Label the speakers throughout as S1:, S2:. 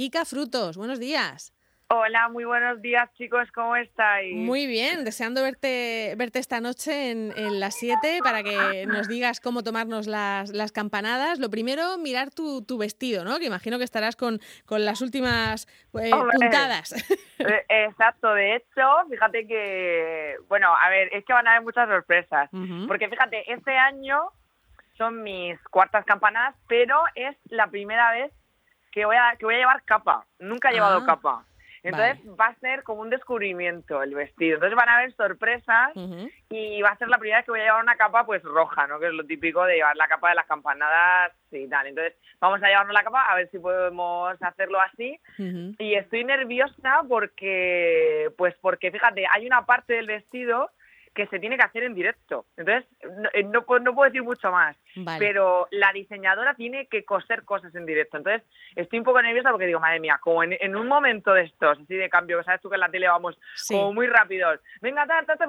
S1: Kika Frutos, buenos días.
S2: Hola, muy buenos días chicos, ¿cómo estáis?
S1: Muy bien, deseando verte, verte esta noche en, las 7 para que nos digas cómo tomarnos las, las campanadas. Lo primero, mirar tu, tu, vestido, ¿no? Que imagino que estarás con, con las últimas eh, puntadas.
S2: Eh, exacto, de hecho, fíjate que, bueno, a ver, es que van a haber muchas sorpresas, porque fíjate, este año son mis cuartas campanadas, pero es la primera vez que voy a, que voy a llevar capa. Nunca he llevado ah. capa. Entonces va a ser como un descubrimiento el vestido. Entonces van a haber sorpresas y va a ser la primera vez que voy a llevar una capa pues roja, ¿no? Que es lo típico de llevar la capa de las campanadas y tal. Entonces vamos a llevarnos la capa a ver si podemos hacerlo así. Y estoy nerviosa porque, pues porque fíjate, hay una parte del vestido que se tiene que hacer en directo. Entonces, no, eh, no, puedo, no puedo decir mucho más, pero la diseñadora tiene que coser cosas en directo. Entonces, estoy un poco nerviosa porque digo, madre mía, como en, un momento de estos, así de cambio, que sabes tú que en la tele vamos como muy rápidos, venga, ta, ta, ta,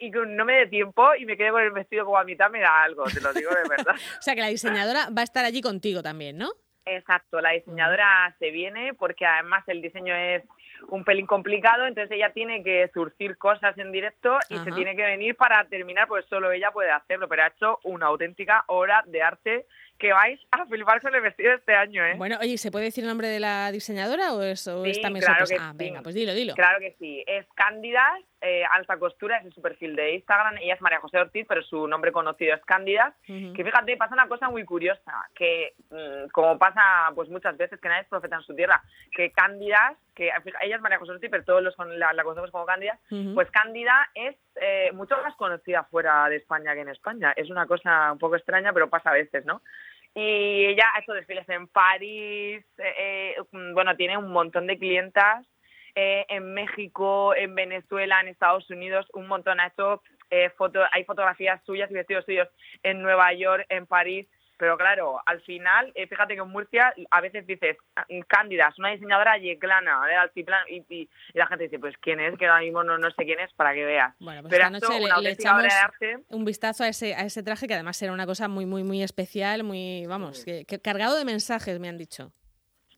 S2: y que no me dé tiempo y me quede con el vestido como a mitad, me da algo, te lo digo de verdad.
S1: o sea, que la diseñadora va a estar allí contigo también, ¿no?
S2: Exacto, la diseñadora se viene porque además el diseño es un pelín complicado, entonces ella tiene que surcir cosas en directo y se tiene que venir para terminar, pues solo ella puede hacerlo, pero ha hecho una auténtica obra de arte que vais a filmar con el vestido este año, ¿eh?
S1: Bueno, oye, ¿se puede decir el nombre de la diseñadora o, es, o
S2: sí,
S1: también
S2: claro que
S1: Ah, venga, pues dilo, dilo.
S2: Claro que sí. Es Cándida, eh, alta costura, es su perfil de Instagram. Ella es María José Ortiz, pero su nombre conocido es Cándida. Que fíjate, pasa una cosa muy curiosa, que mm, como pasa pues muchas veces que nadie es profeta en su tierra, que Cándida, que ella es María José Ortiz, pero todos los la, la conocemos como Cándida, pues Cándida es eh, mucho más conocida fuera de España que en España. Es una cosa un poco extraña, pero pasa a veces, ¿no? Y ella ha hecho desfiles en París, eh, eh, bueno, tiene un montón de clientas en México, en Venezuela, en Estados Unidos, un montón. Ha hecho foto, hay fotografías suyas y vestidos suyos en Nueva York, en París. Pero claro, al final, eh, fíjate que en Murcia a veces dices, Cándida, es una diseñadora yeclana del altiplano, y, y, la gente dice, pues ¿quién es? Que ahora mismo no, no sé quién es, para que veas.
S1: Bueno, pues esta noche le, echamos un vistazo a ese, a ese traje, que además era una cosa muy, muy, muy especial, muy, vamos, que, cargado de mensajes, me han dicho.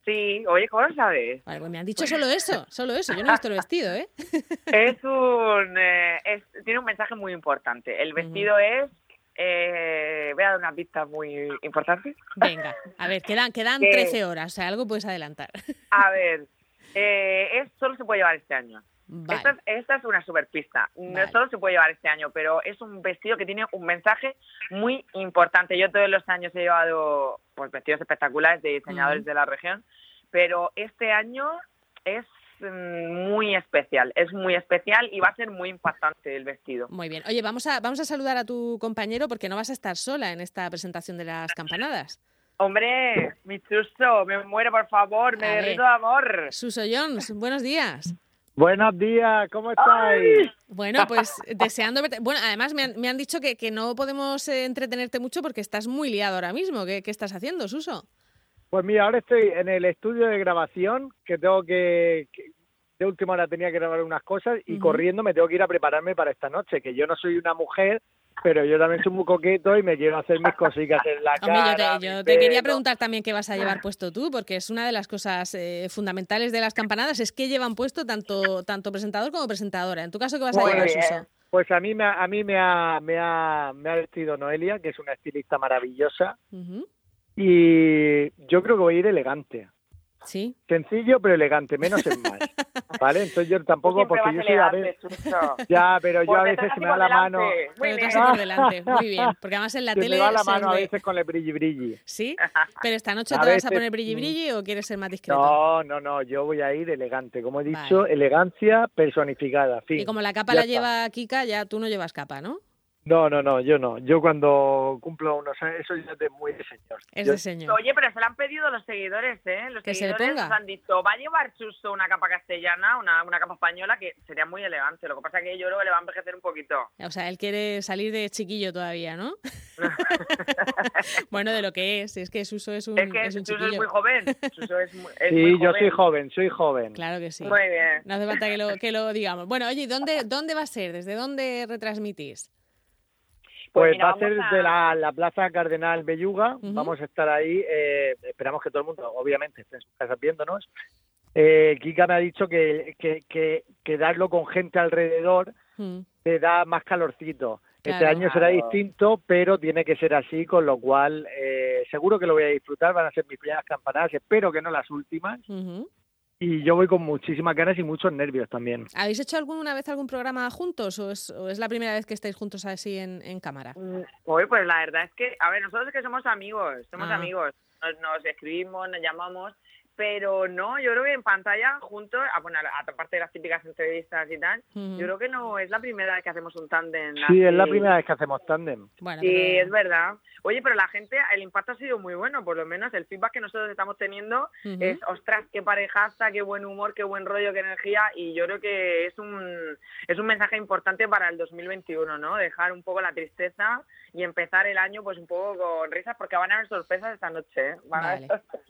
S2: Sí, oye, ¿cómo lo sabes?
S1: Vale, pues me han dicho solo eso, solo eso. Yo no he visto el vestido, ¿eh?
S2: Es un. Eh, es, tiene un mensaje muy importante. El vestido es eh, voy a dar una pista muy importante.
S1: Venga, a ver, quedan, quedan 13 horas, o sea, algo puedes adelantar.
S2: A ver, eh, es, solo se puede llevar este año. Esta, es, una super pista. No solo se puede llevar este año, pero es un vestido que tiene un mensaje muy importante. Yo todos los años he llevado pues, vestidos espectaculares de diseñadores de la región, pero este año es Mm, muy especial, es muy especial y va a ser muy impactante el vestido.
S1: Muy bien. Oye, vamos a, vamos a saludar a tu compañero porque no vas a estar sola en esta presentación de las campanadas.
S2: Hombre, mi Suso, me muero por favor, me derrito de amor.
S1: Suso Jones, buenos días.
S3: Buenos días, ¿cómo estáis?
S1: Bueno, pues deseando verte. Bueno, además me han, me han dicho que, que, no podemos eh, entretenerte mucho porque estás muy liado ahora mismo. ¿Qué, qué estás haciendo, Suso?
S3: Pues mira, ahora estoy en el estudio de grabación, que tengo que, de última hora tenía que grabar unas cosas y corriendo me tengo que ir a prepararme para esta noche, que yo no soy una mujer, pero yo también soy muy coqueto y me quiero hacer mis cositas en la cara.
S1: yo te, quería preguntar también qué vas a llevar puesto tú, porque es una de las cosas eh, fundamentales de las campanadas, es que llevan puesto tanto, tanto presentador como presentadora. En tu caso, ¿qué vas a llevar, Suso?
S3: Pues a mí, me, a mí me, ha, me, ha, me ha vestido Noelia, que es una estilista maravillosa. Y yo creo que voy a ir elegante.
S1: Sí.
S3: Sencillo pero elegante, menos es más. ¿Vale? Entonces yo tampoco, porque yo soy a veces. Ya, pero yo a veces se me da la mano.
S1: Muy bien. Por delante. Muy bien. Porque además en la tele.
S3: Me da la mano a veces con el brilli brilli.
S1: ¿Sí? ¿Pero esta noche te vas a poner brilli brilli o quieres ser más discreto?
S3: No, no, no. Yo voy a ir elegante. Como he dicho, elegancia personificada. Fin.
S1: Y como la capa la lleva Kika, ya tú no llevas capa, ¿no?
S3: No, no, no, yo no. Yo cuando cumplo unos años, eso ya es de muy de señor.
S1: Es de señor.
S2: Oye, pero se lo han pedido los seguidores, ¿eh? Los
S1: que
S2: seguidores
S1: se le
S2: nos han dicho, va a llevar Chuso una capa castellana, una, una capa española, que sería muy elegante. Lo que pasa es que yo creo que le va a envejecer un poquito.
S1: O sea, él quiere salir de chiquillo todavía, ¿no? bueno, de lo que es. Es que Suso es un
S2: Es que
S1: es
S2: Suso es muy joven. Suso es muy,
S3: sí, yo soy joven, soy joven.
S1: Claro que sí.
S2: Muy bien.
S1: No hace falta que lo, que lo digamos. Bueno, oye, ¿dónde, ¿dónde va a ser? ¿Desde dónde retransmitís?
S3: Pues, va a ser de la, Plaza Cardenal Belluga, vamos a estar ahí, eh, esperamos que todo el mundo, obviamente, esté en sus casas viéndonos. Eh, Kika me ha dicho que, que, que, darlo con gente alrededor mm. te da más calorcito. este año será distinto, pero tiene que ser así, con lo cual eh, seguro que lo voy a disfrutar, van a ser mis primeras campanadas, espero que no las últimas. Y yo voy con muchísimas ganas y muchos nervios también.
S1: ¿Habéis hecho alguna vez algún programa juntos o es, la primera vez que estáis juntos así en, cámara?
S2: Hoy, mm, pues la verdad es que, a ver, nosotros es que somos amigos, somos ah. amigos, nos, escribimos, nos llamamos, pero no, yo creo que en pantalla juntos, ah, bueno, aparte de las típicas entrevistas y tal, yo creo que no es la primera vez que hacemos un tándem.
S3: Sí, es la primera vez que hacemos tándem.
S2: sí, es verdad. Oye, pero la gente, el impacto ha sido muy bueno, por lo menos el feedback que nosotros estamos teniendo es, ostras, qué parejaza, qué buen humor, qué buen rollo, qué energía, y yo creo que es un, es un mensaje importante para el 2021, ¿no? Dejar un poco la tristeza y empezar el año pues un poco con risas, porque van a haber sorpresas esta noche. ¿eh?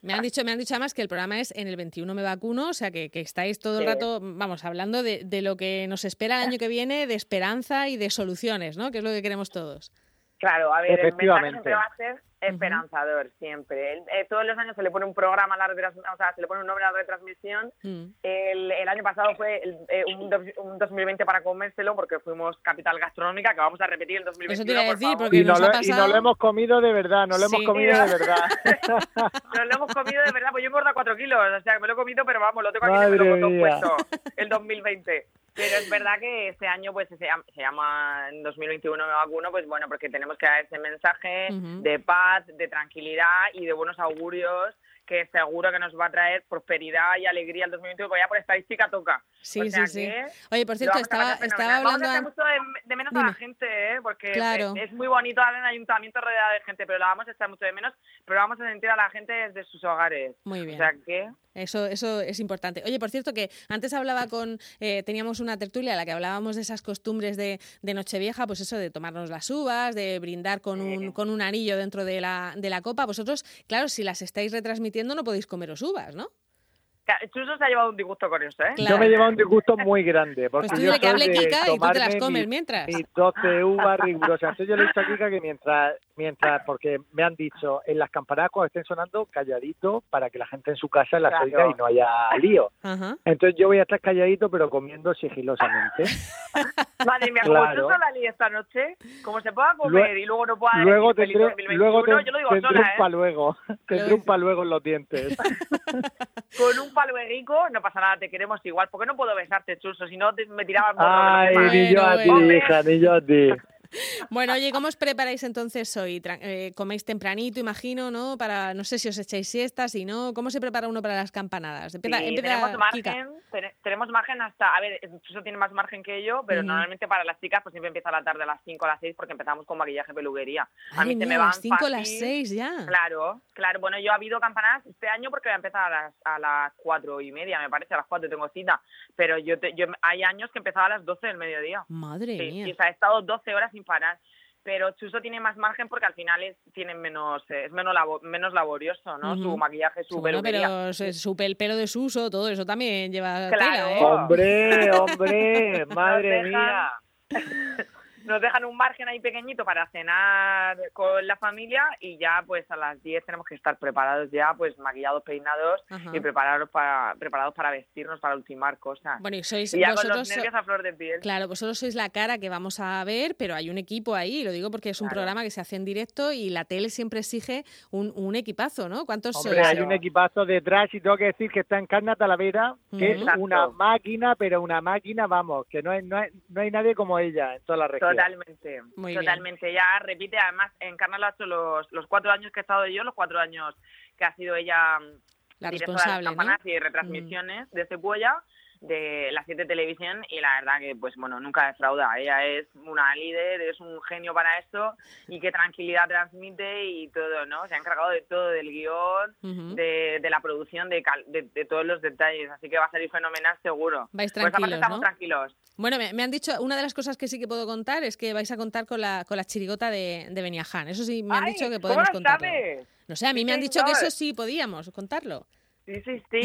S1: Me han dicho, me han dicho además que el programa es en el 21 me vacuno, o sea que, estáis todo el rato, vamos, hablando de, de, lo que nos espera el año que viene, de esperanza y de soluciones, ¿no? Que es lo que queremos todos.
S2: Claro, a ver, el mensaje siempre va a ser esperanzador, siempre. Eh, todos los años se le pone un programa a la retransmisión, o sea, se le pone un nombre a la retransmisión. Mm. El, el, año pasado fue eh, un, un, 2020 para comérselo, porque fuimos capital gastronómica, que vamos a repetir el 2021. Eso te iba a decir,
S3: porque y, no lo, y no lo hemos comido de verdad, no lo hemos comido de verdad.
S2: no lo hemos comido de verdad, pues yo he engordado 4 kilos, o sea, que me lo he comido, pero vamos, lo tengo aquí me lo he puesto el 2020. Pero es verdad que este año pues se llama, se llama en 2021 me vacuno, pues bueno, porque tenemos que dar ese mensaje de paz, de tranquilidad y de buenos augurios que seguro que nos va a traer prosperidad y alegría el 2021, porque ya por estadística toca.
S1: Sí, sí, sí. Oye, por cierto, estaba, estaba hablando...
S2: Vamos a mucho de, menos a la gente, ¿eh? porque es, muy bonito dar en ayuntamiento rodeado de gente, pero la vamos a echar mucho de menos, pero vamos a sentir a la gente desde sus hogares.
S1: Muy bien.
S2: O sea que...
S1: Eso, eso es importante. Oye, por cierto, que antes hablaba con, eh, teníamos una tertulia en la que hablábamos de esas costumbres de, de, Nochevieja, pues eso de tomarnos las uvas, de brindar con, un, con un anillo dentro de la, de la copa. Vosotros, claro, si las estáis retransmitiendo no podéis comeros uvas, ¿no?
S2: Chuso se ha llevado un disgusto con eso, ¿eh?
S3: Yo me he llevado un disgusto muy grande. Porque
S1: pues
S3: tú
S1: yo que hable Kika y tú te las comes mientras.
S3: Y 12 uvas rigurosas. Entonces yo le he dicho a Kika que mientras, mientras, porque me han dicho, en las campanadas cuando estén sonando, calladito para que la gente en su casa las oiga y no haya lío. Entonces yo voy a estar calladito pero comiendo sigilosamente.
S2: Madre mía, como claro. la lía esta noche, como se pueda comer y luego no pueda
S3: luego tendré, luego yo lo digo tendré sola, un ¿eh? tendré un paluego en los dientes.
S2: con un palueguico, no pasa nada, te queremos igual. porque no puedo besarte, Chuso? Si no, me tiraba
S3: Ay, ni yo a ti, hija, ni yo a ti.
S1: Bueno, oye, ¿cómo os preparáis entonces hoy? Eh, ¿Coméis tempranito, imagino, no? Para, no sé si os echáis siestas, y no. ¿Cómo se prepara uno para las campanadas?
S2: tenemos margen, tenemos margen hasta, a ver, eso tiene más margen que yo, pero normalmente para las chicas pues siempre empieza la tarde a las 5 o las 6 porque empezamos con maquillaje peluquería.
S1: A mí se me van a las 5 o las 6 ya.
S2: Claro, claro. Bueno, yo he habido campanadas este año porque voy a empezar a las, a las 4 y media, me parece, a las 4 tengo cita, pero yo, yo hay años que empezaba a las 12 del mediodía.
S1: Madre mía.
S2: o sea, he estado 12 horas sin parar pero Chuso tiene más margen porque al final es tiene menos eh, es menos menos laborioso, ¿no? Su maquillaje, su bueno,
S1: pero su, el pelo de Suso, todo eso también lleva
S2: claro.
S1: ¿eh?
S3: Hombre, hombre, madre mía.
S2: nos dejan un margen ahí pequeñito para cenar con la familia y ya pues a las 10 tenemos que estar preparados ya, pues maquillados, peinados y preparados para, preparados para vestirnos, para ultimar cosas.
S1: Bueno, y sois
S2: ya con los nervios a flor de piel.
S1: Claro, vosotros sois la cara que vamos a ver, pero hay un equipo ahí, lo digo porque es un programa que se hace en directo y la tele siempre exige un, un equipazo, ¿no? ¿Cuántos
S3: Hombre, hay un equipazo detrás y tengo que decir que está en Carna Talavera, que es una máquina, pero una máquina, vamos, que no hay, no hay, no hay nadie como ella en toda la región.
S2: Totalmente, totalmente. Ya repite, además, en Carnal ha hecho los, los cuatro años que he estado yo, los cuatro años que ha sido ella
S1: la responsable, de
S2: y mm. retransmisiones de Cepuella de la 7 Televisión y la verdad que pues bueno nunca defrauda. Ella es una líder es un genio para esto y qué tranquilidad transmite y todo no se ha encargado de todo del guion de, de, la producción de, de, todos los detalles así que va a salir fenomenal seguro.
S1: Vais pues tranquilos
S2: estamos tranquilos.
S1: Bueno me, han dicho una de las cosas que sí que puedo contar es que vais a contar con la con la chirigota de, de Beniaján. Eso sí me han dicho que podemos contarlo. no sé a mí me han dicho que eso sí podíamos contarlo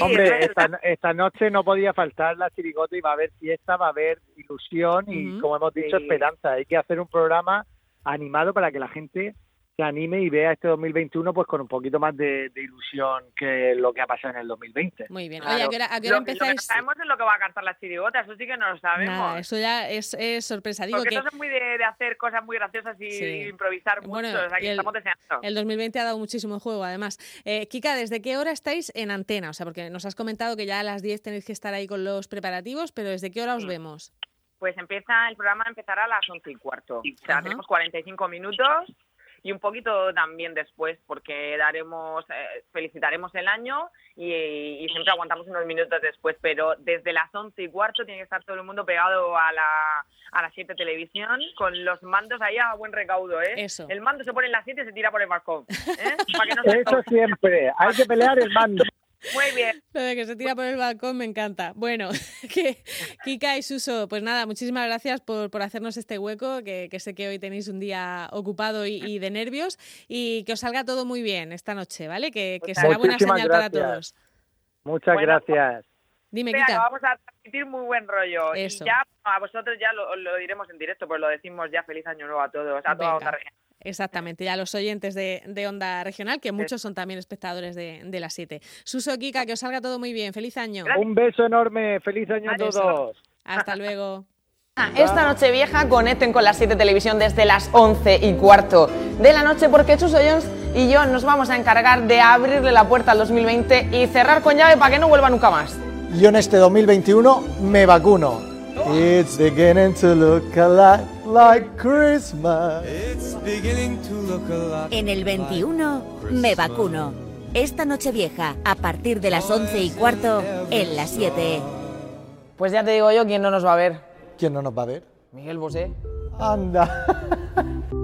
S3: Hombre, esta, noche no podía faltar la chirigota y va a haber fiesta, va a haber ilusión y, como hemos dicho, esperanza. Hay que hacer un programa animado para que la gente se anime y vea este 2021 pues con un poquito más de, ilusión que lo que ha pasado en el 2020.
S1: Muy bien. Oye, ¿a qué hora, a qué hora empezáis?
S2: Lo que sabemos es lo que va a cantar la chirigota, eso sí que no lo sabemos.
S1: Nada, eso ya es, es sorpresa. Digo
S2: Porque
S1: que...
S2: no muy de, hacer cosas muy graciosas y improvisar mucho, o sea, que el, estamos deseando.
S1: El 2020 ha dado muchísimo juego, además. Eh, Kika, ¿desde qué hora estáis en antena? O sea, porque nos has comentado que ya a las 10 tenéis que estar ahí con los preparativos, pero ¿desde qué hora os vemos?
S2: Pues empieza, el programa empezará a las 11 y cuarto. O sea, tenemos 45 minutos y un poquito también después porque daremos eh, felicitaremos el año y, siempre aguantamos unos minutos después pero desde las once y cuarto tiene que estar todo el mundo pegado a la a las 7 televisión con los mandos ahí a buen recaudo ¿eh?
S1: Eso.
S2: el mando se pone en las 7 y se tira por el balcón ¿eh?
S3: Eso siempre hay que pelear el mando
S2: muy bien.
S1: Lo de que se tira por el balcón me encanta. Bueno, que Kika y Suso, pues nada, muchísimas gracias por, por hacernos este hueco, que, sé que hoy tenéis un día ocupado y, de nervios, y que os salga todo muy bien esta noche, ¿vale? Que, que será buena señal para todos.
S3: Muchas gracias.
S1: Dime, Kika.
S2: Vamos a transmitir muy buen rollo. Y ya a vosotros ya lo, diremos en directo, pues lo decimos ya feliz año nuevo a todos, a toda Onda
S1: Exactamente, ya los oyentes de, Onda Regional, que muchos son también espectadores de, de las 7. Suso, Kika, que os salga todo muy bien. Feliz año.
S3: Un beso enorme. Feliz año a todos.
S1: Hasta luego.
S4: Esta noche vieja conecten con las 7 Televisión desde las 11 y cuarto de la noche porque Chuso Jones y yo nos vamos a encargar de abrirle la puerta al 2020 y cerrar con llave para que no vuelva nunca más.
S5: Yo en este 2021 me vacuno. It's beginning to look a lot like Christmas.
S6: En el 21 me vacuno. Esta noche vieja, a partir de las 11 y cuarto, en las 7.
S4: Pues ya te digo yo quién no nos va a ver.
S5: ¿Quién no nos va a ver?
S4: Miguel Bosé.
S5: Anda.